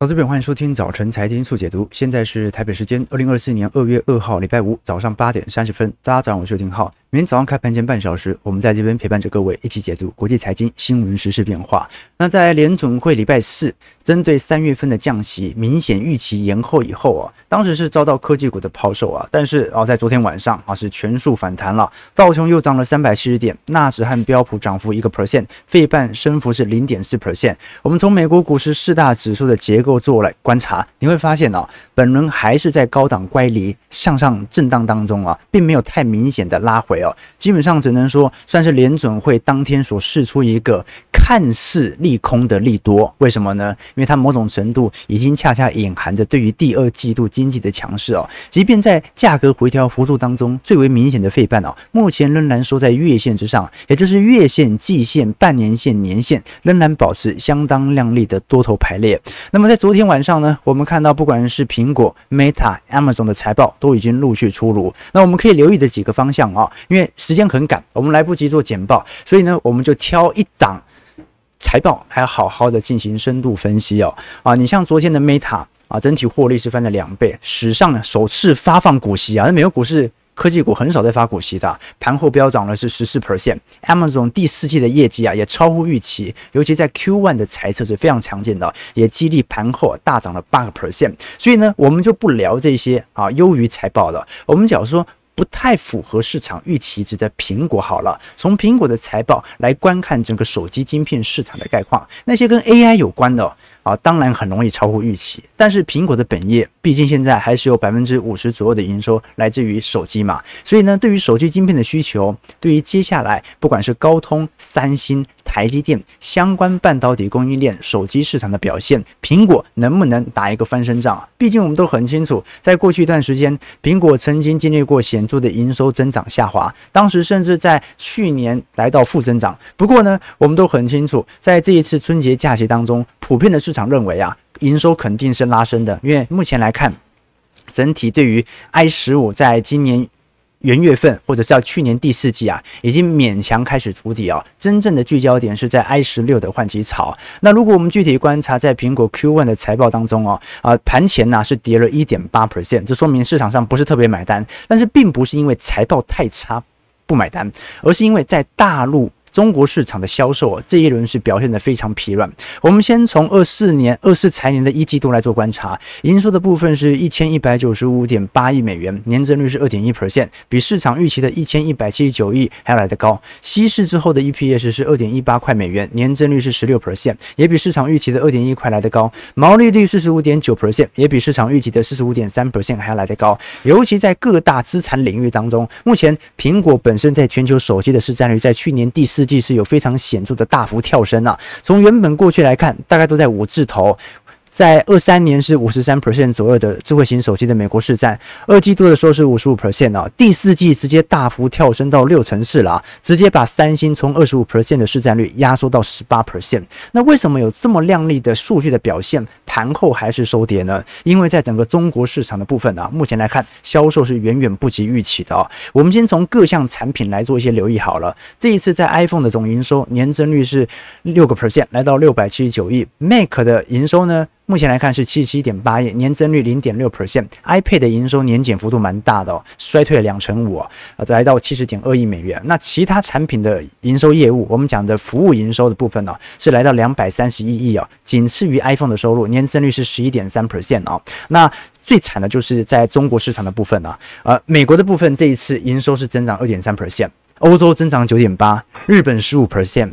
投资朋友，欢迎收听早晨财经速解读。现在是台北时间二零二四年二月二号，礼拜五早上八点三十分。大家早上好，我是丁浩。明天早上开盘前半小时，我们在这边陪伴着各位一起解读国际财经新闻、时事变化。那在联准会礼拜四针对三月份的降息明显预期延后以后啊，当时是遭到科技股的抛售啊，但是啊，在昨天晚上啊是全数反弹了，道琼又涨了三百七十点，纳指和标普涨幅一个 percent，费半升幅是零点四 percent。我们从美国股市四大指数的结构做来观察，你会发现啊，本轮还是在高档乖离向上震荡当中啊，并没有太明显的拉回。基本上只能说算是联准会当天所释出一个看似利空的利多，为什么呢？因为它某种程度已经恰恰隐含着对于第二季度经济的强势哦。即便在价格回调幅度当中最为明显的费半哦，目前仍然收在月线之上，也就是月线、季线、半年线、年线仍然保持相当亮丽的多头排列。那么在昨天晚上呢，我们看到不管是苹果、Meta、Amazon 的财报都已经陆续出炉，那我们可以留意的几个方向啊，因为时间很赶，我们来不及做简报，所以呢，我们就挑一档财报，还要好好的进行深度分析哦。啊，你像昨天的 Meta 啊，整体获利是翻了两倍，史上首次发放股息啊。那美国股市科技股很少在发股息的，盘后飙涨了是十四 percent。Amazon 第四季的业绩啊也超乎预期，尤其在 Q1 的财测是非常强劲的，也激励盘后大涨了八个 percent。所以呢，我们就不聊这些啊优于财报的，我们假如说。不太符合市场预期值的苹果，好了，从苹果的财报来观看整个手机晶片市场的概况，那些跟 AI 有关的啊，当然很容易超乎预期。但是苹果的本业，毕竟现在还是有百分之五十左右的营收来自于手机嘛，所以呢，对于手机晶片的需求，对于接下来不管是高通、三星。台积电相关半导体供应链、手机市场的表现，苹果能不能打一个翻身仗？毕竟我们都很清楚，在过去一段时间，苹果曾经经历过显著的营收增长下滑，当时甚至在去年来到负增长。不过呢，我们都很清楚，在这一次春节假期当中，普遍的市场认为啊，营收肯定是拉升的，因为目前来看，整体对于 i 十五在今年。元月份或者叫去年第四季啊，已经勉强开始筑底啊。真正的聚焦点是在 i 十六的换机潮。那如果我们具体观察在苹果 Q1 的财报当中哦，啊盘前呢是跌了一点八 percent，这说明市场上不是特别买单。但是并不是因为财报太差不买单，而是因为在大陆。中国市场的销售啊，这一轮是表现得非常疲软。我们先从二四年二四财年的一季度来做观察，营收的部分是一千一百九十五点八亿美元，年增率是二点一 percent，比市场预期的一千一百七十九亿还要来得高。稀释之后的 EPS 是二点一八块美元，年增率是十六 percent，也比市场预期的二点一块来得高。毛利率四十五点九 percent，也比市场预期的四十五点三 percent 还要来得高。尤其在各大资产领域当中，目前苹果本身在全球手机的市占率在去年第四。实际是有非常显著的大幅跳升啊！从原本过去来看，大概都在五字头。在二三年是五十三 percent 左右的智慧型手机的美国市占，二季度的时候是五十五 percent 啊，第四季直接大幅跳升到六成四了啊，直接把三星从二十五 percent 的市占率压缩到十八 percent。那为什么有这么亮丽的数据的表现，盘后还是收跌呢？因为在整个中国市场的部分啊，目前来看销售是远远不及预期的啊。我们先从各项产品来做一些留意好了。这一次在 iPhone 的总营收年增率是六个 percent，来到六百七十九亿，Mac 的营收呢？目前来看是七十七点八亿，年增率零点六 percent。iPad 的营收年减幅度蛮大的哦，衰退了两成五啊，来到七十点二亿美元。那其他产品的营收业务，我们讲的服务营收的部分呢、是来到两百三十一亿啊，仅次于 iPhone 的收入，年增率是十一点三 percent 啊。那最惨的就是在中国市场的部分啊，呃，美国的部分这一次营收是增长二点三 percent，欧洲增长九点八，日本十五 percent，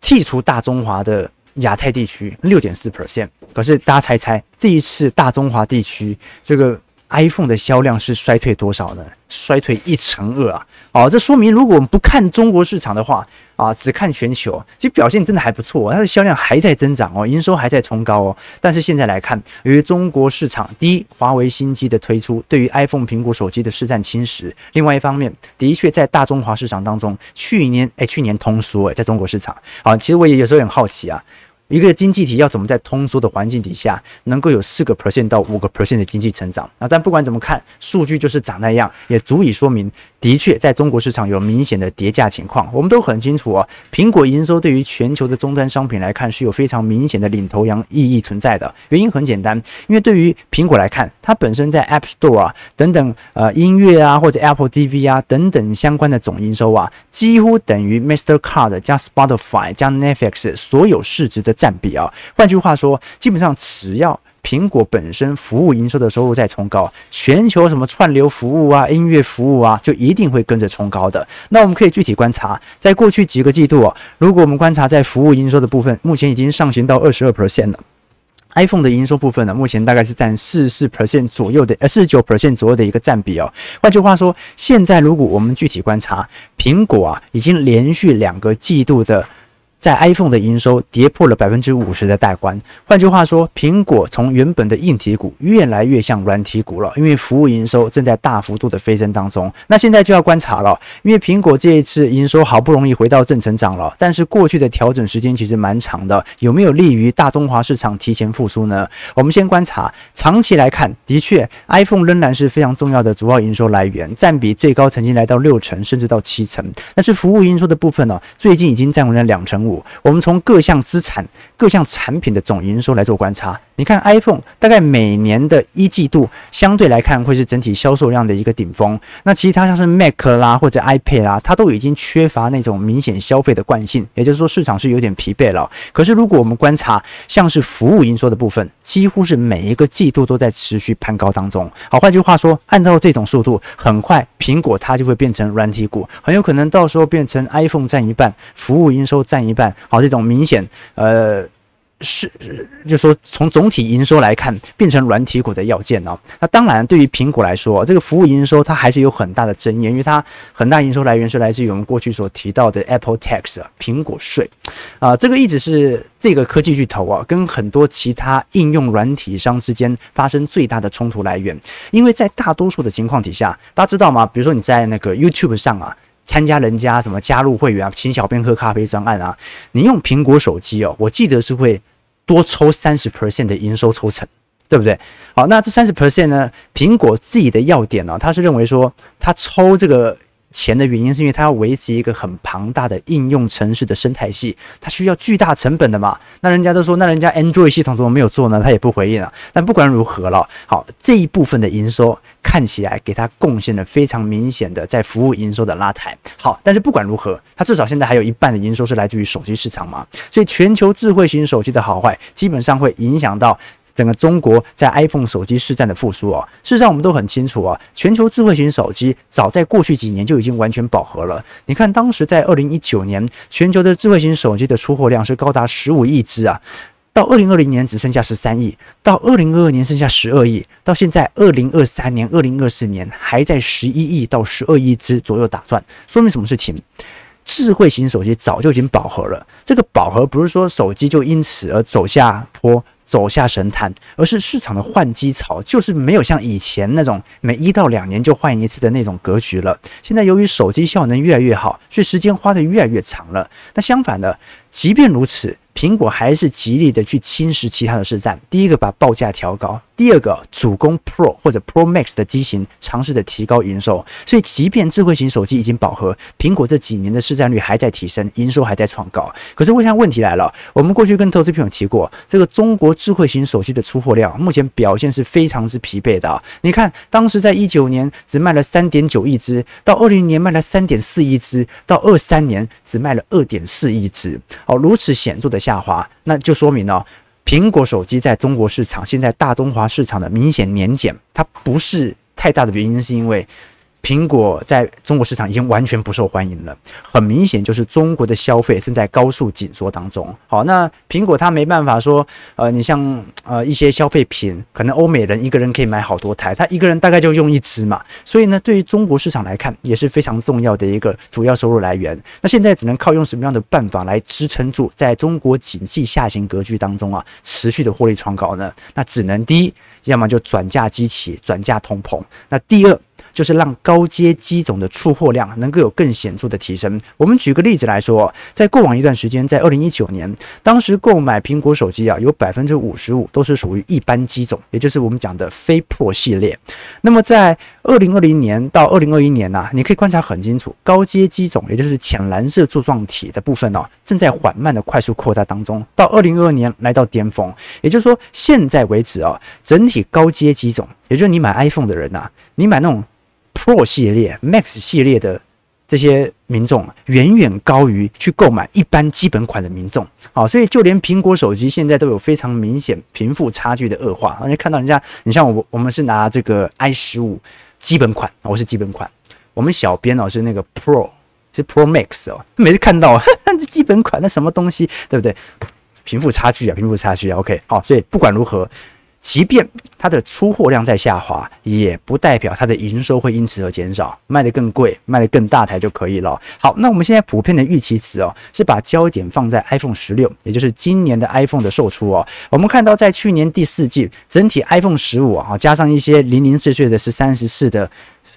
剔除大中华的。亚太地区六点四 percent，可是大家猜猜，这一次大中华地区这个 iPhone 的销量是衰退多少呢？衰退一成二啊！哦，这说明如果我们不看中国市场的话啊，只看全球，其实表现真的还不错，它的销量还在增长哦，营收还在冲高哦。但是现在来看，由于中国市场第一，华为新机的推出对于 iPhone 苹果手机的市占侵蚀；另外一方面，的确在大中华市场当中，去年哎，去年通缩哎，在中国市场啊，其实我也有时候很好奇啊。一个经济体要怎么在通缩的环境底下，能够有四个 percent 到五个 percent 的经济成长啊？但不管怎么看，数据就是长那样，也足以说明的确在中国市场有明显的跌价情况。我们都很清楚啊，苹果营收对于全球的终端商品来看是有非常明显的领头羊意义存在的。原因很简单，因为对于苹果来看，它本身在 App Store 啊等等呃音乐啊或者 Apple TV 啊等等相关的总营收啊，几乎等于 Mastercard 加 Spotify 加 Netflix 所有市值的占比啊。换句话说，基本上只要苹果本身服务营收的收入在冲高，全球什么串流服务啊、音乐服务啊，就一定会跟着冲高的。那我们可以具体观察，在过去几个季度啊，如果我们观察在服务营收的部分，目前已经上行到二十二 percent 了。iPhone 的营收部分呢，目前大概是占四十四 percent 左右的，呃，四十九 percent 左右的一个占比哦。换句话说，现在如果我们具体观察，苹果啊，已经连续两个季度的。在 iPhone 的营收跌破了百分之五十的大关，换句话说，苹果从原本的硬体股越来越像软体股了，因为服务营收正在大幅度的飞升当中。那现在就要观察了，因为苹果这一次营收好不容易回到正成长了，但是过去的调整时间其实蛮长的，有没有利于大中华市场提前复苏呢？我们先观察，长期来看，的确，iPhone 仍然是非常重要的主要营收来源，占比最高曾经来到六成，甚至到七成。但是服务营收的部分呢，最近已经占为了两成。我们从各项资产、各项产品的总营收来做观察，你看 iPhone 大概每年的一季度相对来看会是整体销售量的一个顶峰，那其他像是 Mac 啦或者 iPad 啦，它都已经缺乏那种明显消费的惯性，也就是说市场是有点疲惫了。可是如果我们观察像是服务营收的部分，几乎是每一个季度都在持续攀高当中。好，换句话说，按照这种速度，很快苹果它就会变成软体股，很有可能到时候变成 iPhone 占一半，服务营收占一半。好，这种明显，呃。是，就是说从总体营收来看，变成软体股的要件哦。那当然，对于苹果来说，这个服务营收它还是有很大的争议，因为它很大营收来源是来自于我们过去所提到的 Apple Tax 苹果税啊。这个一直是这个科技巨头啊跟很多其他应用软体商之间发生最大的冲突来源。因为在大多数的情况底下，大家知道吗？比如说你在那个 YouTube 上啊，参加人家什么加入会员啊，请小编喝咖啡专案啊，你用苹果手机哦，我记得是会。多抽三十 percent 的营收抽成，对不对？好，那这三十 percent 呢？苹果自己的要点呢、他是认为说，他抽这个钱的原因是因为它要维持一个很庞大的应用程式的生态系，它需要巨大成本的嘛。那人家都说，那人家 Android 系统怎么没有做呢？他也不回应啊。但不管如何了，好，这一部分的营收。看起来给他贡献了非常明显的在服务营收的拉抬。好，但是不管如何，它至少现在还有一半的营收是来自于手机市场嘛，所以全球智慧型手机的好坏，基本上会影响到整个中国在 iPhone 手机市占的复苏哦。事实上，我们都很清楚啊，全球智慧型手机早在过去几年就已经完全饱和了。你看，当时在二零一九年，全球的智慧型手机的出货量是高达十五亿只啊。到二零二零年只剩下十三亿，到二零二二年剩下十二亿，到现在二零二三年、二零二四年还在十一亿到十二亿只左右打转，说明什么事情？智慧型手机早就已经饱和了。这个饱和不是说手机就因此而走下坡。走下神坛，而是市场的换机潮，就是没有像以前那种每一到两年就换一次的那种格局了。现在由于手机效能越来越好，所以时间花的越来越长了。那相反的，即便如此，苹果还是极力的去侵蚀其他的市占。第一个把报价调高。第二个，主攻 Pro 或者 Pro Max 的机型，尝试的提高营收。所以，即便智慧型手机已经饱和，苹果这几年的市占率还在提升，营收还在创高。可是，我想问题来了，我们过去跟投资朋友提过，这个中国智慧型手机的出货量目前表现是非常之疲惫的。你看，当时在一九年只卖了三点九亿只，到二零年卖了三点四亿只，到二三年只卖了二点四亿只。哦，如此显著的下下滑，那就说明了。苹果手机在中国市场，现在大中华市场的明显年减，它不是太大的原因，是因为。苹果在中国市场已经完全不受欢迎了，很明显就是中国的消费正在高速紧缩当中。好，那苹果它没办法说，呃，你像呃一些消费品，可能欧美人一个人可以买好多台，他一个人大概就用一支嘛。所以呢，对于中国市场来看，也是非常重要的一个主要收入来源。那现在只能靠用什么样的办法来支撑住，在中国经济下行格局当中啊，持续的获利创高呢？那只能第一，要么就转嫁机器，转嫁通膨。那第二。就是让高阶机种的出货量能够有更显著的提升。我们举个例子来说，在过往一段时间，在二零一九年，当时购买苹果手机啊，有百分之五十五都是属于一般机种，也就是我们讲的非 Pro 系列。那么在二零二零年到二零二一年呐、你可以观察很清楚，高阶机种，也就是浅蓝色柱状体的部分哦，正在缓慢的快速扩大当中。到二零二二年来到巅峰，也就是说，现在为止啊，整体高阶机种，也就是你买 iPhone 的人呐、你买那种 Pro 系列、Max 系列的这些民众，远远高于去购买一般基本款的民众。好，所以就连苹果手机现在都有非常明显贫富差距的恶化。而且看到人家，你像我，我们是拿这个 i 十五。基本款，我是基本款。我们小编哦是那个 Pro，是 Pro Max 哦。每次看到呵呵 这基本款，那什么东西，对不对？贫富差距啊，贫富差距啊。OK，好，所以不管如何。即便它的出货量在下滑，也不代表它的营收会因此而减少，卖得更贵，卖得更大台就可以了。好，那我们现在普遍的预期值哦，是把焦点放在 iPhone 十六，也就是今年的 iPhone 的售出哦。我们看到在去年第四季，整体 iPhone 十五啊，加上一些零零碎碎的十三、十四的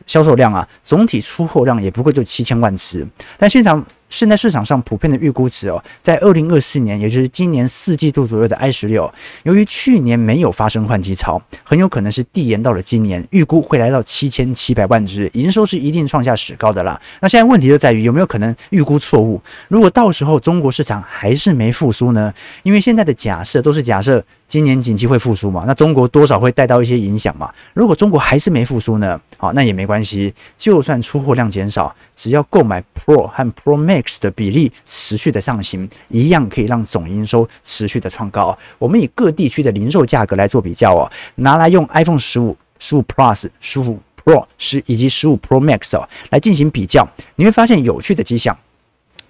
销售量啊，总体出货量也不过就七千万只，但现场。现在市场上普遍的预估值哦，在二零二四年，也就是今年四季度左右的 i 十六，由于去年没有发生换机潮，很有可能是递延到了今年，预估会来到七千七百万只，营收是一定创下史高的啦。那现在问题就在于有没有可能预估错误？如果到时候中国市场还是没复苏呢？因为现在的假设都是假设今年景气会复苏嘛，那中国多少会带到一些影响嘛。如果中国还是没复苏呢？好，那也没关系，就算出货量减少，只要购买 Pro 和 Pro Max。的比例持续的上行，一样可以让总营收持续的创高。我们以各地区的零售价格来做比较哦，拿来用 iPhone 十五、十五 Plus、十五 Pro 十以及十五 Pro Max 哦来进行比较，你会发现有趣的迹象，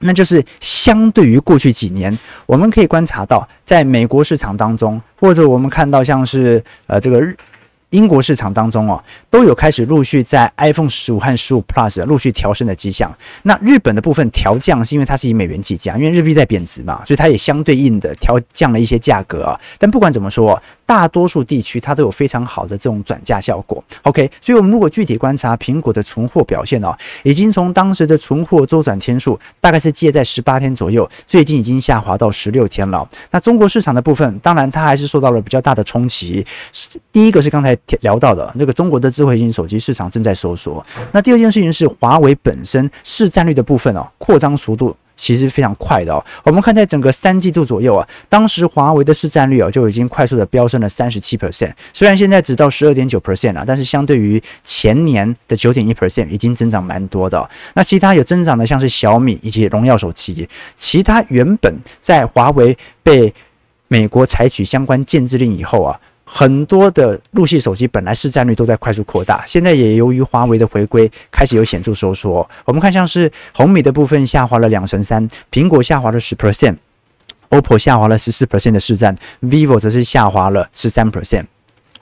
那就是相对于过去几年，我们可以观察到，在美国市场当中，或者我们看到像是呃这个日。英国市场当中哦，都有开始陆续在 iPhone 十五和十五 Plus 陆续调升的迹象。那日本的部分调降是因为它是以美元计价，因为日币在贬值嘛，所以它也相对应的调降了一些价格啊。但不管怎么说，大多数地区它都有非常好的这种转嫁效果。OK，所以我们如果具体观察苹果的存货表现哦，已经从当时的存货周转天数大概是介在十八天左右，最近已经下滑到十六天了。那中国市场的部分，当然它还是受到了比较大的冲击。第一个是刚才。聊到的那个中国的智慧型手机市场正在收缩，那第二件事情是华为本身市占率的部分哦，扩张速度其实非常快的哦。我们看在整个三季度左右啊，当时华为的市占率哦就已经快速的飙升了三十七 percent，虽然现在只到十二点九 percent 了，但是相对于前年的九点一 percent 已经增长蛮多的。那其他有增长的像是小米以及荣耀手机，其他原本在华为被美国采取相关限制令以后啊。很多的入系手机本来市占率都在快速扩大，现在也由于华为的回归开始有显著收缩。我们看像是红米的部分下滑了两成三，苹果下滑了十 percent，OPPO 下滑了十四 percent 的市占，vivo 则是下滑了十三 percent。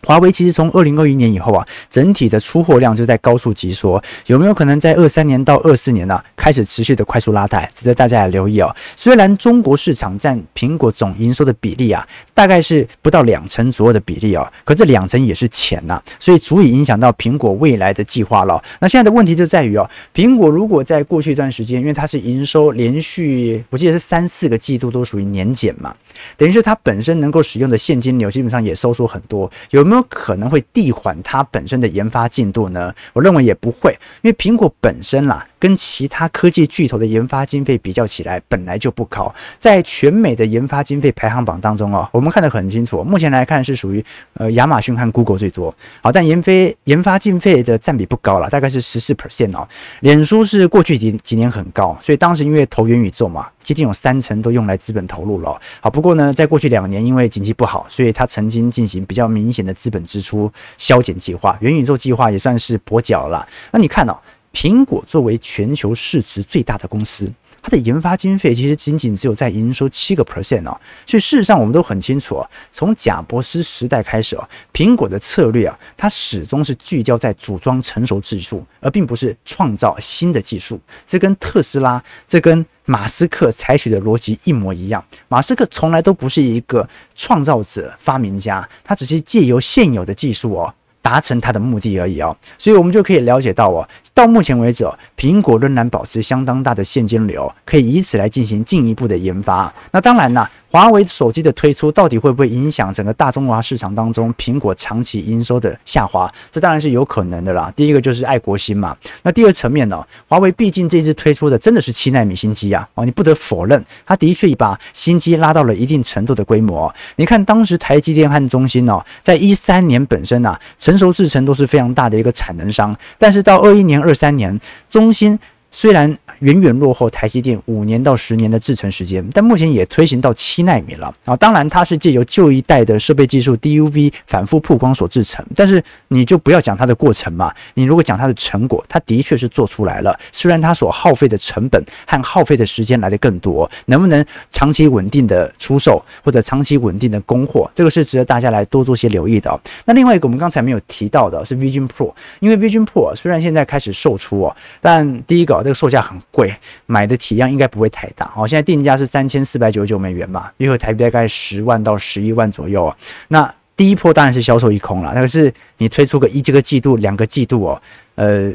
华为其实从二零二一年以后啊，整体的出货量就在高速急缩，有没有可能在二三年到二四年呢、开始持续的快速拉抬？值得大家来留意哦。虽然中国市场占苹果总营收的比例啊，大概是不到两成左右的比例哦，可这两成也是钱呐、所以足以影响到苹果未来的计划了。那现在的问题就在于哦，苹果如果在过去一段时间，因为它是营收连续，我记得是三四个季度都属于年减嘛，等于是它本身能够使用的现金流基本上也收缩很多，有。有没有可能会递缓它本身的研发进度呢？我认为也不会，因为苹果本身啦，跟其他科技巨头的研发经费比较起来，本来就不高。在全美的研发经费排行榜当中哦，我们看得很清楚，目前来看是属于呃亚马逊和 Google 最多。好，但研飞研发经费的占比不高了，大概是十四 percent 哦。脸书是过去几几年很高，所以当时因为投元宇宙嘛，接近有三成都用来资本投入了。好，不过呢，在过去两年因为经济不好，所以它曾经进行比较明显的。资本支出削减计划，元宇宙计划也算是跛脚了。那你看哦，苹果作为全球市值最大的公司，它的研发经费其实仅仅只有在营收七个 percent 哦。所以事实上，我们都很清楚，从贾伯斯时代开始啊，苹果的策略啊，它始终是聚焦在组装成熟技术，而并不是创造新的技术。这跟特斯拉，这跟马斯克采取的逻辑一模一样。马斯克从来都不是一个创造者、发明家，他只是借由现有的技术哦，达成他的目的而已哦。所以，我们就可以了解到哦，到目前为止哦，苹果仍然保持相当大的现金流，可以以此来进行进一步的研发。那当然啦，华为手机的推出到底会不会影响整个大中华市场当中苹果长期营收的下滑？这当然是有可能的啦。第一个就是爱国心嘛。那第二层面呢，华为毕竟这次推出的真的是七纳米新机啊，哦，你不得否认，它的确把新机拉到了一定程度的规模。你看当时台积电和中芯哦，在一三年本身啊，成熟制程都是非常大的一个产能商，但是到二一年、二三年，中芯虽然远远落后台积电五年到十年的制程时间，但目前也推行到七纳米了啊！当然，它是借由旧一代的设备技术 DUV 反复曝光所制成，但是你就不要讲它的过程嘛。你如果讲它的成果，它的确是做出来了。虽然它所耗费的成本和耗费的时间来得更多，能不能长期稳定的出售或者长期稳定的供货，这个是值得大家来多做些留意的。那另外一个我们刚才没有提到的是 Vision Pro，因为 Vision Pro 虽然现在开始售出哦，但第一个这个售价很贵，买的体量应该不会太大。好，现在定价是三千四百九十九美元嘛，约合台币大概十万到十一万左右啊。那第一波当然是销售一空了，但是你推出个一这个季度、两个季度哦，呃，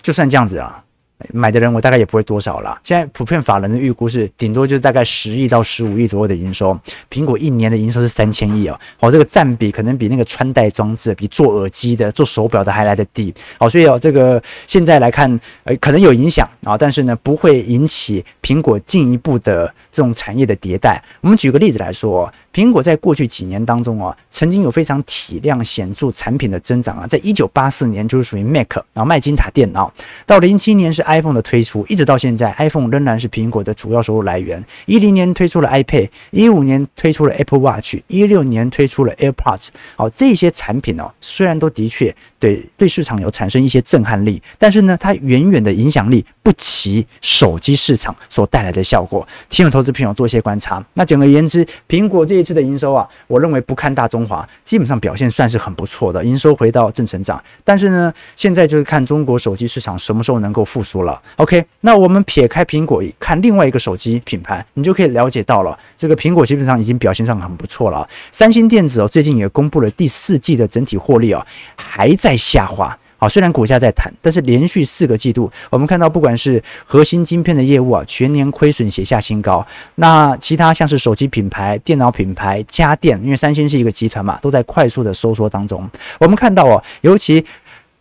就算这样子啊。买的人我大概也不会多少了。现在普遍法人的预估是顶多就是大概十亿到十五亿左右的营收。苹果一年的营收是三千亿哦，好，这个占比可能比那个穿戴装置、比做耳机的、做手表的还来得低。好，所以哦，这个现在来看，呃，可能有影响啊，但是呢，不会引起苹果进一步的这种产业的迭代。我们举个例子来说。苹果在过去几年当中啊，曾经有非常体量显著产品的增长啊，在一九八四年就是属于 Mac，然后麦金塔电脑，到零七年是 iPhone 的推出，一直到现在，iPhone 仍然是苹果的主要收入来源。一零年推出了 iPad，一五年推出了 Apple Watch，一六年推出了 AirPods，好，这些产品哦，虽然都的确对对市场有产生一些震撼力，但是呢，它远远的影响力不及手机市场所带来的效果。请有投资朋友做一些观察。那简而言之，苹果这。这次的营收啊，我认为不看大中华，基本上表现算是很不错的，营收回到正成长。但是呢，现在就是看中国手机市场什么时候能够复苏了。OK，那我们撇开苹果，看另外一个手机品牌，你就可以了解到了，这个苹果基本上已经表现上很不错了。三星电子哦，最近也公布了第四季的整体获利哦，还在下滑。好，虽然股价在弹，但是连续四个季度，我们看到不管是核心晶片的业务啊，全年亏损写下新高。那其他像是手机品牌、电脑品牌、家电，因为三星是一个集团嘛，都在快速的收缩当中。我们看到哦，尤其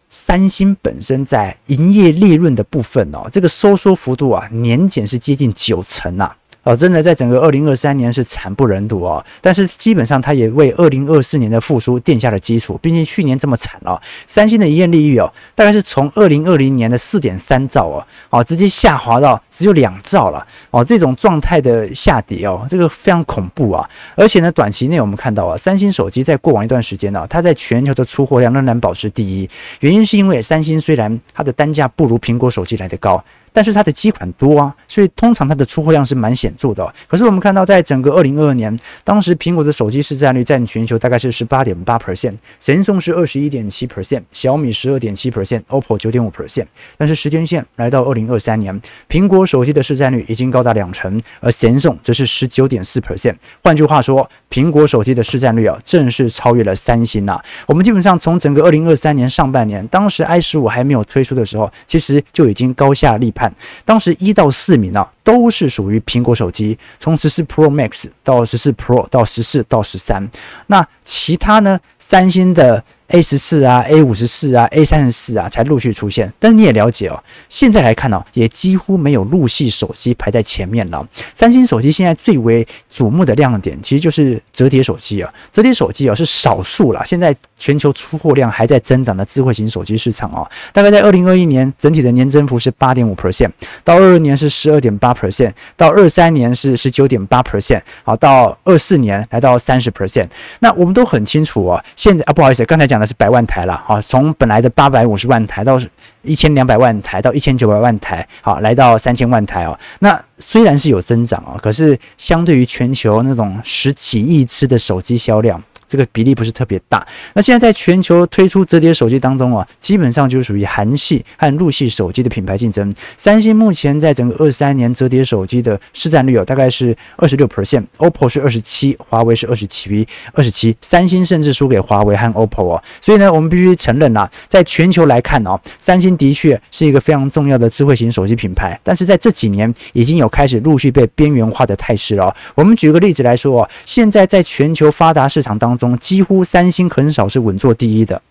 三星本身在营业利润的部分哦，这个收缩幅度啊，年减是接近九成啊。哦，真的，在整个二零二三年是惨不忍睹哦。但是基本上，它也为二零二四年的复苏奠下了基础。毕竟去年这么惨哦，三星的营业利率哦，大概是从二零二零年的四点三兆哦，哦，直接下滑到只有两兆了哦。这种状态的下跌哦，这个非常恐怖啊。而且呢，短期内我们看到啊，三星手机在过往一段时间呢，它在全球的出货量仍然保持第一。原因是因为三星虽然它的单价不如苹果手机来得高。但是它的机款多啊，所以通常它的出货量是蛮显著的。可是我们看到，在整个二零二二年，当时苹果的手机市占率占全球大概是十八点八 percent，Samsung 是二十一点七 percent，小米十二点七 percent，OPPO 九点五 percent。但是时间线来到二零二三年，苹果手机的市占率已经高达两成，而 Samsung 则是十九点四 percent。换句话说，苹果手机的市占率啊，正式超越了三星呐。我们基本上从整个二零二三年上半年，当时 i 十五还没有推出的时候，其实就已经高下立判。当时一到四名啊，都是属于苹果手机，从十四 Pro Max 到十四 Pro 到十四到十三，那其他呢？三星的。A 十四啊，A 五十四啊，A 三十四啊，才陆续出现。但你也了解哦，现在来看呢，也几乎没有入系手机排在前面了。三星手机现在最为瞩目的亮点，其实就是折叠手机啊。折叠手机啊是少数了，现在全球出货量还在增长的智慧型手机市场哦。大概在二零二一年，整体的年增幅是八点五 percent，到二二年是十二点八 percent，到二三年是十九点八 percent，好，到二四年来到三十 percent。那我们都很清楚哦，现在啊，不好意思，刚才讲。的是百万台了，好，从本来的八百五十万台到一千两百万台，到一千九百万台，好，来到三千万台哦。那虽然是有增长哦，可是相对于全球那种十几亿支的手机销量，这个比例不是特别大。那现在在全球推出折叠手机当中啊，基本上就是属于韩系和陆系手机的品牌竞争。三星目前在整个二三年折叠手机的市占率有大概是二十六 percent，OPPO 是二十七，华为是二十七，二十七，三星甚至输给华为和 OPPO 哦。所以呢，我们必须承认啊，在全球来看哦，三星的确是一个非常重要的智慧型手机品牌，但是在这几年已经有开始陆续被边缘化的态势了。我们举个例子来说哦，现在在全球发达市场当中，中几乎三星很少是稳坐第一的。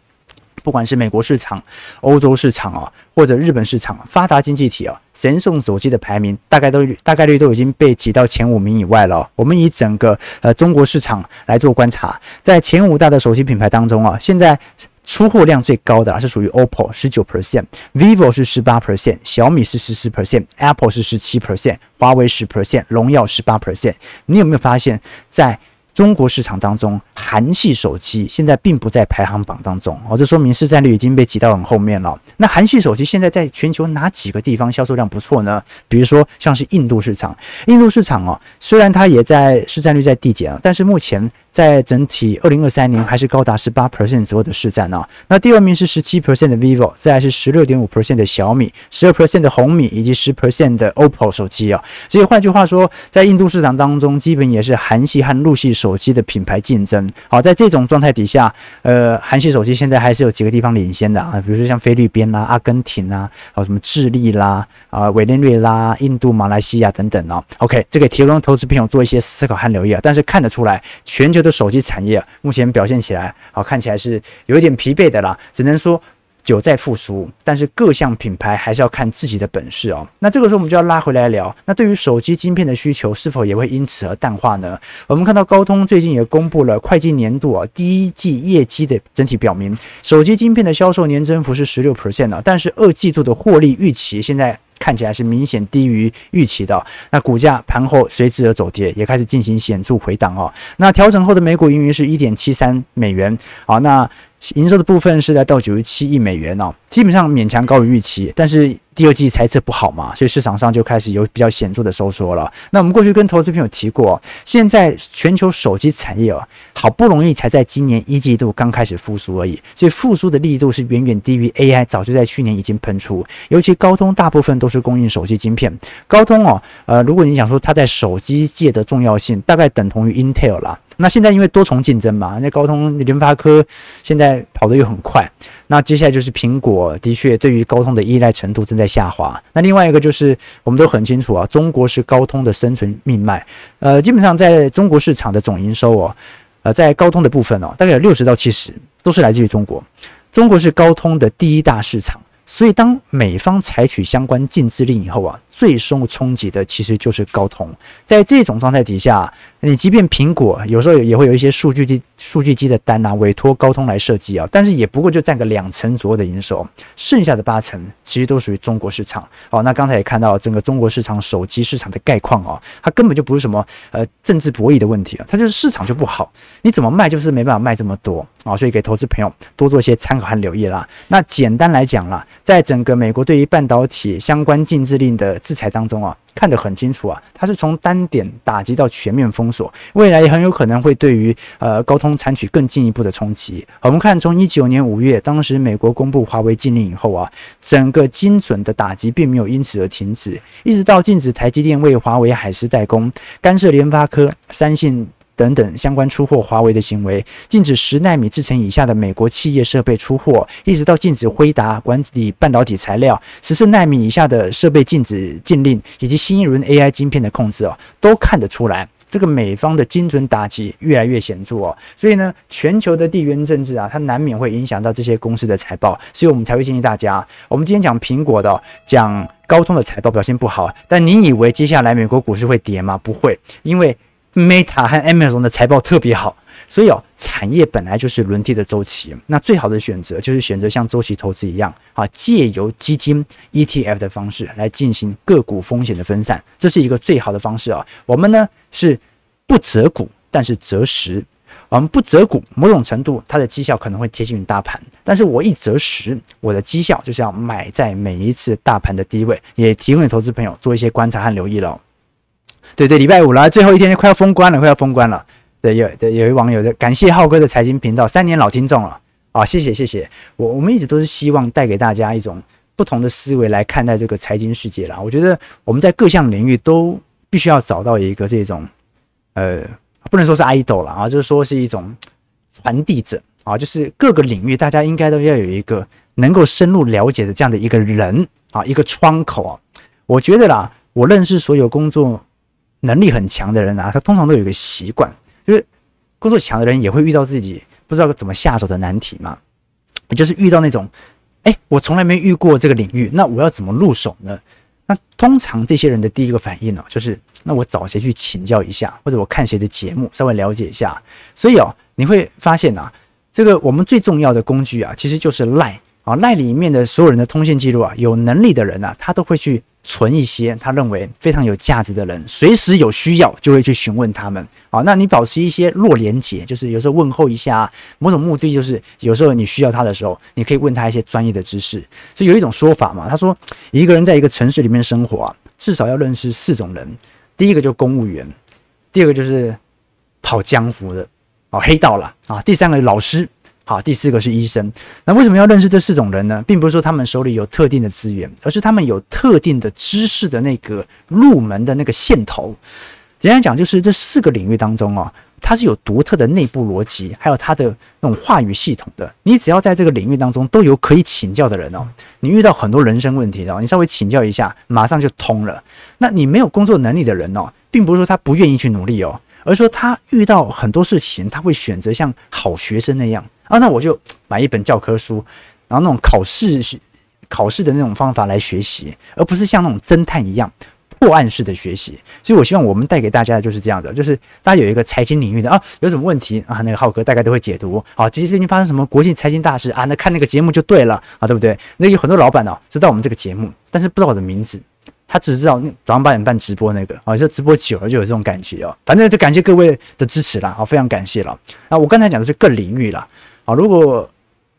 不管是美国市场、欧洲市场啊，或者日本市场，发达经济体啊，神送手机的排名大概都大概率都已经被挤到前五名以外了。我们以整个呃中国市场来做观察，在前五大的手机品牌当中啊，现在出货量最高的啊是属于 OPPO 十九 percent，vivo 是十八 percent，小米是十四 percent，Apple 是十七 percent，华为十 percent，荣耀十八 percent。你有没有发现，在中国市场当中，韩系手机现在并不在排行榜当中哦，这说明市占率已经被挤到很后面了。那韩系手机现在在全球哪几个地方销售量不错呢？比如说像是印度市场，印度市场哦，虽然它也在市占率在递减啊，但是目前在整体二零二三年还是高达十八 percent 左右的市占啊。那第二名是十七 percent 的 vivo，再来是十六点五 percent 的小米，十二 percent 的红米以及十 percent 的 OPPO 手机啊。所以换句话说，在印度市场当中，基本也是韩系和陆系手。机的品牌竞争，好，在这种状态底下，呃，韩系手机现在还是有几个地方领先的啊，比如说像菲律宾啦、阿根廷啦，还有什么智利啦、啊委内瑞拉、印度、马来西亚等等哦。OK，这个提供投资朋友做一些思考和留意啊。但是看得出来，全球的手机产业目前表现起来，好，看起来是有一点疲惫的啦，只能说。有在复苏，但是各项品牌还是要看自己的本事哦。那这个时候我们就要拉回来聊，那对于手机晶片的需求是否也会因此而淡化呢？我们看到高通最近也公布了会计年度啊第一季业绩的整体表明，手机晶片的销售年增幅是十六 percent 啊，但是二季度的获利预期现在看起来是明显低于预期的。那股价盘后随之而走跌，也开始进行显著回档哦。那调整后的每股盈余是一点七三美元，好，那。营收的部分是来到九十七亿美元哦，基本上勉强高于预期，但是第二季财测不好嘛，所以市场上就开始有比较显著的收缩了。那我们过去跟投资朋友提过，现在全球手机产业啊，好不容易才在今年一季度刚开始复苏而已，所以复苏的力度是远远低于 AI，早就在去年已经喷出。尤其高通大部分都是供应手机晶片，高通哦，呃，如果你想说它在手机界的重要性，大概等同于 Intel 啦。那现在因为多重竞争嘛，那高通、联发科现在跑得又很快，那接下来就是苹果的确对于高通的依赖程度正在下滑。那另外一个就是我们都很清楚啊，中国是高通的生存命脉，呃，基本上在中国市场的总营收哦，呃，在高通的部分哦，大概有六十到七十都是来自于中国，中国是高通的第一大市场。所以，当美方采取相关禁制令以后啊，最受冲击的其实就是高通。在这种状态底下，你即便苹果有时候也会有一些数据机、数据机的单啊，委托高通来设计啊，但是也不过就占个两成左右的营收，剩下的八成其实都属于中国市场。好，那刚才也看到整个中国市场手机市场的概况啊，它根本就不是什么呃政治博弈的问题啊，它就是市场就不好，你怎么卖就是没办法卖这么多啊，所以给投资朋友多做一些参考和留意啦。那简单来讲啦。在整个美国对于半导体相关禁制令的制裁当中啊，看得很清楚啊，它是从单点打击到全面封锁，未来也很有可能会对于呃高通采取更进一步的冲击。我们看从一九年五月，当时美国公布华为禁令以后啊，整个精准的打击并没有因此而停止，一直到禁止台积电为华为海思代工，干涉联发科、三星。等等相关出货华为的行为，禁止十纳米制程以下的美国企业设备出货，一直到禁止辉达管理半导体材料，十四纳米以下的设备禁止禁令，以及新一轮 AI 晶片的控制哦，都看得出来，这个美方的精准打击越来越显著哦。所以呢，全球的地缘政治啊，它难免会影响到这些公司的财报，所以我们才会建议大家，我们今天讲苹果的，讲高通的财报表现不好，但你以为接下来美国股市会跌吗？不会，因为。Meta 和 Amazon 的财报特别好，所以哦，产业本来就是轮替的周期。那最好的选择就是选择像周期投资一样啊，借由基金 ETF 的方式来进行个股风险的分散，这是一个最好的方式啊。我们呢是不择股，但是择时。我们不择股，某种程度它的绩效可能会贴近于大盘，但是我一择时，我的绩效就是要买在每一次大盘的低位，也提供给投资朋友做一些观察和留意了。对对，礼拜五了，最后一天就快要封关了，快要封关了。对，有对有一网友的感谢浩哥的财经频道三年老听众了啊，谢谢谢谢。我我们一直都是希望带给大家一种不同的思维来看待这个财经世界啦。我觉得我们在各项领域都必须要找到一个这种呃，不能说是 idol 了啊，就是说是一种传递者啊，就是各个领域大家应该都要有一个能够深入了解的这样的一个人啊，一个窗口啊。我觉得啦，我认识所有工作能力很强的人啊，他通常都有一个习惯。就是工作强的人也会遇到自己不知道怎么下手的难题嘛，也就是遇到那种，哎，我从来没遇过这个领域，那我要怎么入手呢？那通常这些人的第一个反应呢，就是那我找谁去请教一下，或者我看谁的节目稍微了解一下。所以哦，你会发现啊，这个我们最重要的工具啊，其实就是 LINE 啊那里面的所有人的通信记录啊，有能力的人啊，他都会去。存一些他认为非常有价值的人，随时有需要就会去询问他们。啊，那你保持一些弱连接，就是有时候问候一下，某种目的就是有时候你需要他的时候，你可以问他一些专业的知识。所以有一种说法嘛，他说一个人在一个城市里面生活啊，至少要认识四种人。第一个就公务员，第二个就是跑江湖的哦，黑道了啊，第三个老师。好，第四个是医生。那为什么要认识这四种人呢？并不是说他们手里有特定的资源，而是他们有特定的知识的那个入门的那个线头。简单讲，就是这四个领域当中啊，它是有独特的内部逻辑，还有它的那种话语系统的。你只要在这个领域当中都有可以请教的人哦，你遇到很多人生问题的，你稍微请教一下，马上就通了。那你没有工作能力的人哦，并不是说他不愿意去努力哦，而是说他遇到很多事情，他会选择像好学生那样。啊，那我就买一本教科书，然后那种考试考试的那种方法来学习，而不是像那种侦探一样破案式的学习。所以，我希望我们带给大家的就是这样的，就是大家有一个财经领域的啊，有什么问题啊，那个浩哥大概都会解读。好，其实最近发生什么国际财经大事啊，那看那个节目就对了啊，对不对？那有很多老板哦，知道我们这个节目，但是不知道我的名字，他只知道早上八点半直播那个啊，就直播久了就有这种感觉哦。反正就感谢各位的支持了，好，非常感谢了。啊，我刚才讲的是各领域了。啊，如果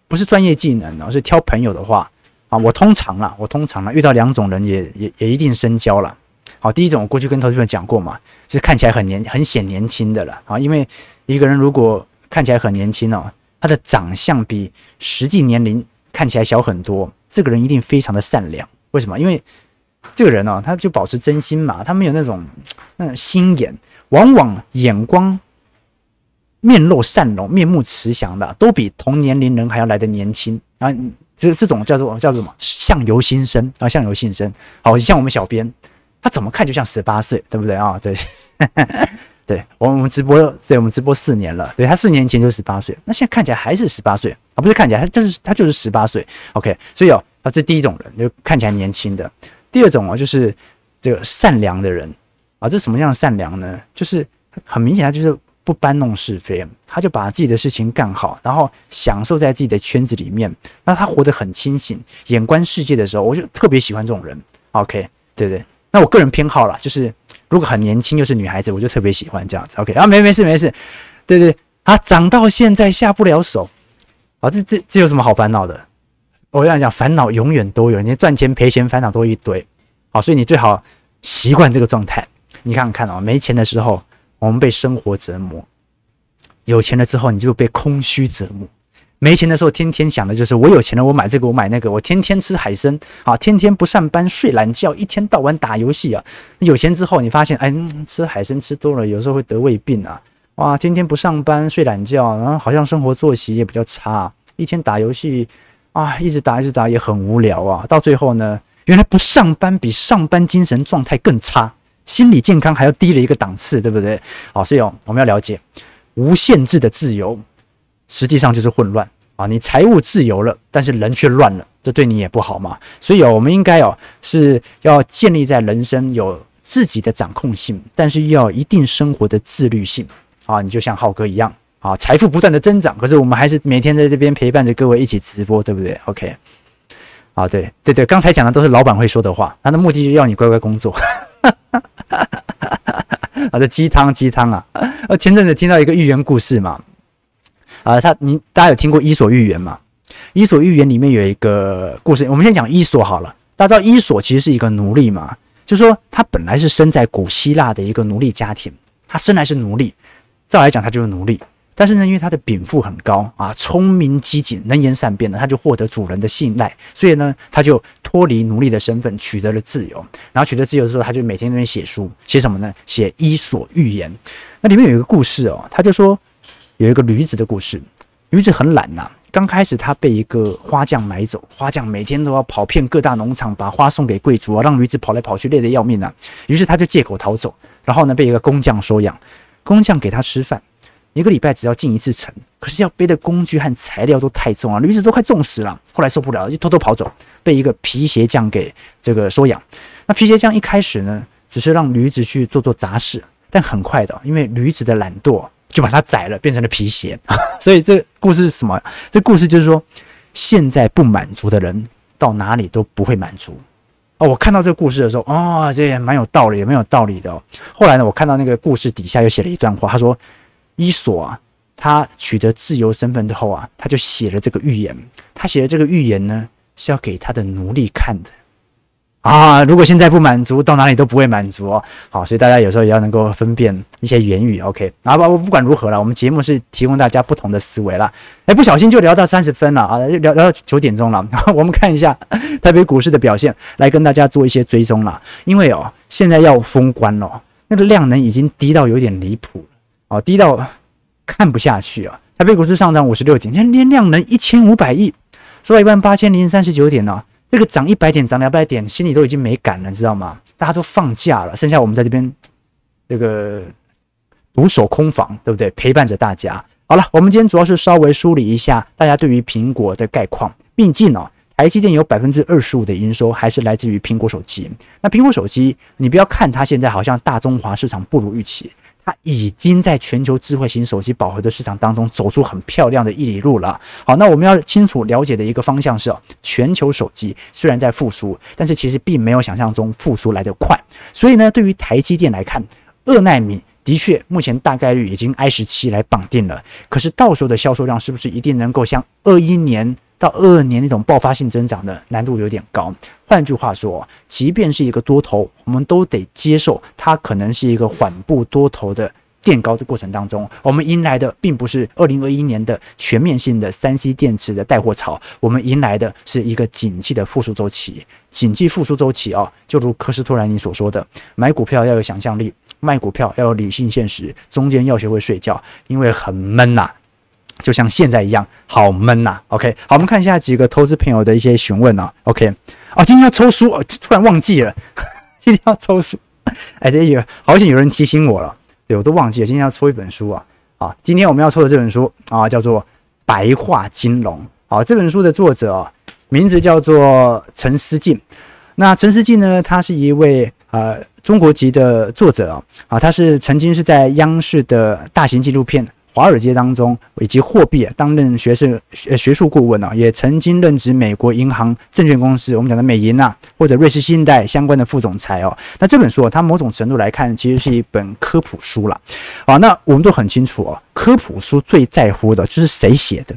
不是专业技能而，是挑朋友的话啊，我通常啦，我通常呢遇到两种人也也也一定深交了。好，第一种我过去跟投资朋友讲过嘛，就是看起来很年很显年轻的了啊，因为一个人如果看起来很年轻哦，他的长相比实际年龄看起来小很多，这个人一定非常的善良。为什么？因为这个人呢，他就保持真心嘛，他没有那种那种心眼，往往眼光。面露善容、面目慈祥的，都比同年龄人还要来得年轻啊！这这种叫做叫做什么？相由心生啊，相由心生。好，像我们小编，他怎么看就像十八岁，对不对啊？对，对，我们直播，对，我们直播四年了，对，他四年前就十八岁，那现在看起来还是十八岁啊？不是看起来，他就是他就是十八岁。OK，所以哦，啊，这第一种人就看起来年轻的。第二种哦，就是这个善良的人啊，这什么样的善良呢？就是很明显，他就是。不搬弄是非，他就把自己的事情干好，然后享受在自己的圈子里面。那他活得很清醒，眼观世界的时候，我就特别喜欢这种人。OK，对不对？那我个人偏好啦，就是如果很年轻又是女孩子，我就特别喜欢这样子。OK 啊，没没事没事，对对啊，长到现在下不了手啊，这这这有什么好烦恼的？我跟你讲，烦恼永远都有，你赚钱赔钱烦恼都一堆。好，所以你最好习惯这个状态。你看看啊，没钱的时候。我们被生活折磨，有钱了之后你就被空虚折磨。没钱的时候，天天想的就是我有钱了，我买这个，我买那个，我天天吃海参啊，天天不上班睡懒觉，一天到晚打游戏啊。有钱之后，你发现，哎，吃海参吃多了，有时候会得胃病啊。哇，天天不上班睡懒觉，然后好像生活作息也比较差，一天打游戏啊，一直打一直打也很无聊啊。到最后呢，原来不上班比上班精神状态更差。心理健康还要低了一个档次，对不对？好，所以哦，我们要了解，无限制的自由实际上就是混乱啊！你财务自由了，但是人却乱了，这对你也不好嘛。所以哦，我们应该哦是要建立在人生有自己的掌控性，但是又要一定生活的自律性啊！你就像浩哥一样啊，财富不断的增长，可是我们还是每天在这边陪伴着各位一起直播，对不对？OK，啊，对对对，刚才讲的都是老板会说的话，他的目的就是要你乖乖工作。哈哈哈哈哈！好的，鸡汤鸡汤啊！呃，前阵子听到一个寓言故事嘛，啊，他你大家有听过《伊索寓言》吗？《伊索寓言》里面有一个故事，我们先讲伊索好了。大家知道伊索其实是一个奴隶嘛，就是说他本来是生在古希腊的一个奴隶家庭，他生来是奴隶，再来讲他就是奴隶。但是呢，因为他的禀赋很高啊，聪明机警、能言善辩的，他就获得主人的信赖，所以呢，他就脱离奴隶的身份，取得了自由。然后取得自由之后，他就每天在那边写书，写什么呢？写《伊索寓言》。那里面有一个故事哦，他就说有一个驴子的故事。驴子很懒呐、刚开始他被一个花匠买走，花匠每天都要跑遍各大农场，把花送给贵族啊，让驴子跑来跑去，累得要命啊。于是他就借口逃走，然后呢，被一个工匠收养，工匠给他吃饭。一个礼拜只要进一次城，可是要背的工具和材料都太重啊，驴子都快重死了。后来受不了，就偷偷跑走，被一个皮鞋匠给这个收养。那皮鞋匠一开始呢，只是让驴子去做做杂事，但很快的，因为驴子的懒惰，就把它宰了，变成了皮鞋。所以这故事是什么？这故事就是说，现在不满足的人，到哪里都不会满足。哦，我看到这个故事的时候，哦，这也蛮有道理，也蛮有道理的哦。后来呢，我看到那个故事底下又写了一段话，他说。伊索啊，他取得自由身份之后啊，他就写了这个预言。他写的这个预言呢，是要给他的奴隶看的啊。如果现在不满足，到哪里都不会满足哦。好，所以大家有时候也要能够分辨一些言语。OK，啊不，不管如何了，我们节目是提供大家不同的思维啦。哎，不小心就聊到三十分了啊，聊聊到九点钟了。我们看一下 台北股市的表现，来跟大家做一些追踪了。因为哦，现在要封关了，那个量能已经低到有点离谱。哦，低到看不下去啊！台北股市上涨五十六点，今天量能一千五百亿，收一万八千零三十九点呢、这个涨一百点，涨两百点，心里都已经没感了，知道吗？大家都放假了，剩下我们在这边这个独守空房，对不对？陪伴着大家。好了，我们今天主要是稍微梳理一下大家对于苹果的概况。毕竟哦，台积电有百分之二十五的营收还是来自于苹果手机。那苹果手机，你不要看它现在好像大中华市场不如预期。它已经在全球智慧型手机饱和的市场当中走出很漂亮的一里路了。好，那我们要清楚了解的一个方向是，全球手机虽然在复苏，但是其实并没有想象中复苏来得快。所以呢，对于台积电来看，二奈米的确目前大概率已经 I 十七来绑定了。可是到时候的销售量是不是一定能够像二一年？到二二年那种爆发性增长的难度有点高。换句话说，即便是一个多头，我们都得接受它可能是一个缓步多头的垫高的过程当中。我们迎来的并不是二零二一年的全面性的三 C 电池的带货潮，我们迎来的是一个景气的复苏周期。景气复苏周期啊，就如科斯托兰尼所说的，买股票要有想象力，卖股票要有理性现实，中间要学会睡觉，因为很闷呐。就像现在一样，好闷呐、OK，好，我们看一下几个投资朋友的一些询问啊。OK，哦，今天要抽书，哦，突然忘记了，今天要抽书。哎，这个好险有人提醒我了，对，我都忘记了，今天要抽一本书啊。啊，今天我们要抽的这本书啊，叫做《白话金融》。好，这本书的作者啊，名字叫做陈思进。那陈思进呢，他是一位呃中国籍的作者啊，啊，他是曾经是在央视的大型纪录片。华尔街当中以及货币啊，担任学士学学术顾问啊，也曾经任职美国银行证券公司，我们讲的美银啊，或者瑞士信贷相关的副总裁哦。那这本书啊，它某种程度来看，其实是一本科普书了。好，那我们都很清楚哦，科普书最在乎的就是谁写的。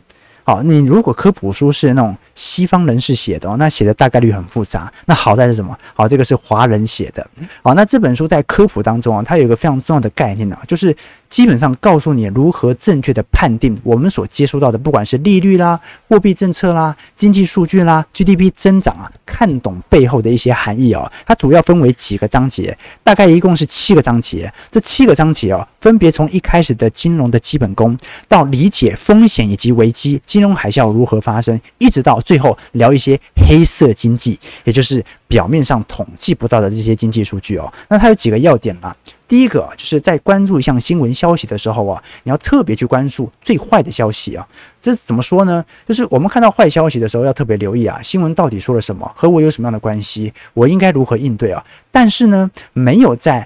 好，你如果科普书是那种西方人士写的哦，那写的大概率很复杂。那好在是什么？好，这个是华人写的。好，那这本书在科普当中啊，它有一个非常重要的概念呢，就是。基本上告诉你如何正确的判定我们所接触到的，不管是利率啦、货币政策啦、经济数据啦、GDP 增长啊，看懂背后的一些含义哦。它主要分为几个章节，大概一共是七个章节。这七个章节哦，分别从一开始的金融的基本功，到理解风险以及危机、金融海啸如何发生，一直到最后聊一些黑色经济，也就是表面上统计不到的这些经济数据哦。那它有几个要点嘛？第一个就是在关注一项新闻消息的时候啊，你要特别去关注最坏的消息啊。这怎么说呢？就是我们看到坏消息的时候，要特别留意啊，新闻到底说了什么，和我有什么样的关系，我应该如何应对啊？但是呢，没有在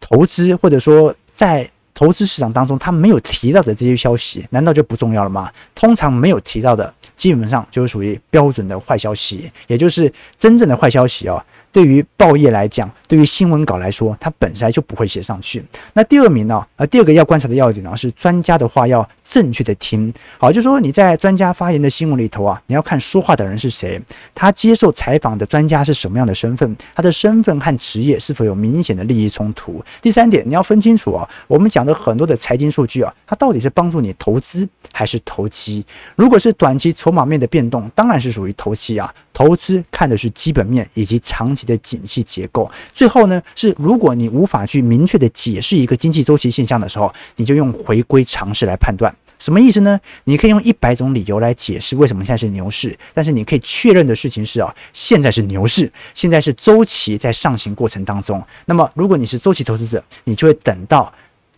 投资或者说在投资市场当中，他没有提到的这些消息，难道就不重要了吗？通常没有提到的，基本上就是属于标准的坏消息，也就是真正的坏消息哦。对于报业来讲，对于新闻稿来说，它本身就不会写上去。那第二名呢？呃，第二个要观察的要点呢，是专家的话要正确的听。好，就是说你在专家发言的新闻里头啊，你要看说话的人是谁，他接受采访的专家是什么样的身份，他的身份和职业是否有明显的利益冲突。第三点，你要分清楚啊，我们讲的很多的财经数据啊，它到底是帮助你投资还是投机？如果是短期筹码面的变动，当然是属于投机啊。投资看的是基本面以及长期的景气结构。最后呢，是如果你无法去明确的解释一个经济周期现象的时候，你就用回归常识来判断。什么意思呢？你可以用一百种理由来解释为什么现在是牛市，但是你可以确认的事情是啊，现在是牛市，现在是周期在上行过程当中。那么，如果你是周期投资者，你就会等到。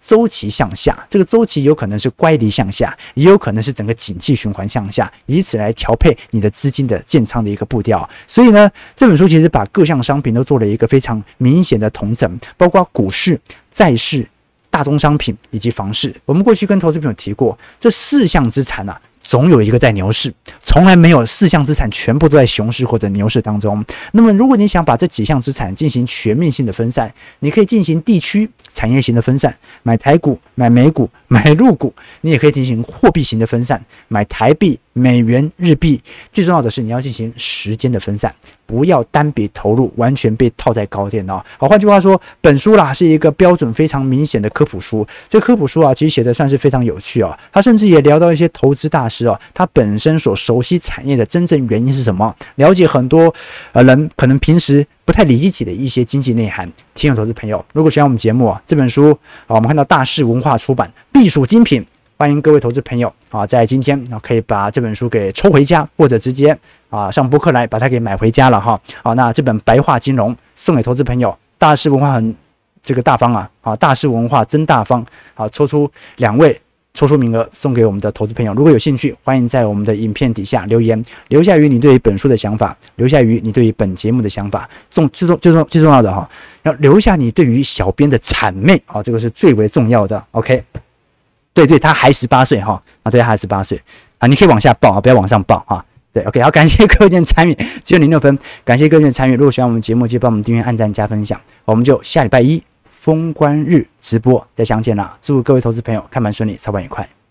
周期向下，这个周期有可能是乖离向下，也有可能是整个景气循环向下，以此来调配你的资金的建仓的一个步调。所以呢，这本书其实把各项商品都做了一个非常明显的同整，包括股市、债市、大宗商品以及房市。我们过去跟投资朋友提过，这四项资产啊，总有一个在牛市，从来没有四项资产全部都在熊市或者牛市当中。那么，如果你想把这几项资产进行全面性的分散，你可以进行地区。产业型的分散，买台股、买美股、买陆股，你也可以进行货币型的分散，买台币、美元、日币。最重要的是，你要进行时间的分散，不要单笔投入，完全被套在高点哦。好，换句话说，本书啦是一个标准非常明显的科普书。这科普书啊，其实写的算是非常有趣哦。他甚至也聊到一些投资大师哦，他本身所熟悉产业的真正原因是什么？了解很多呃人可能平时。不太理解的一些经济内涵，听众投资朋友，如果喜欢我们节目啊，这本书啊，我们看到大是文化出版，必属精品，欢迎各位投资朋友啊，在今天啊可以把这本书给抽回家，或者直接啊上博客来把它给买回家了哈。好，那这本白话金融送给投资朋友，大师文化很这个大方啊，啊大师文化真大方，好，抽出两位。抽出名额送给我们的投资朋友，如果有兴趣，欢迎在我们的影片底下留言，留下于你对于本书的想法，留下于你对于本节目的想法。重最重最重最重要的哈，要留下你对于小编的谄媚啊，这个是最为重要的。OK，对对，他还十八岁哈啊，对，他还十八岁啊，你可以往下报啊，不要往上报哈。对，OK，好，感谢各位的参与，只有零六分，感谢各位的参与。如果喜欢我们节目，记得帮我们订阅、按赞、加分享，我们就下礼拜一。封关日直播再相见啦，祝各位投资朋友看盘顺利，操盘愉快。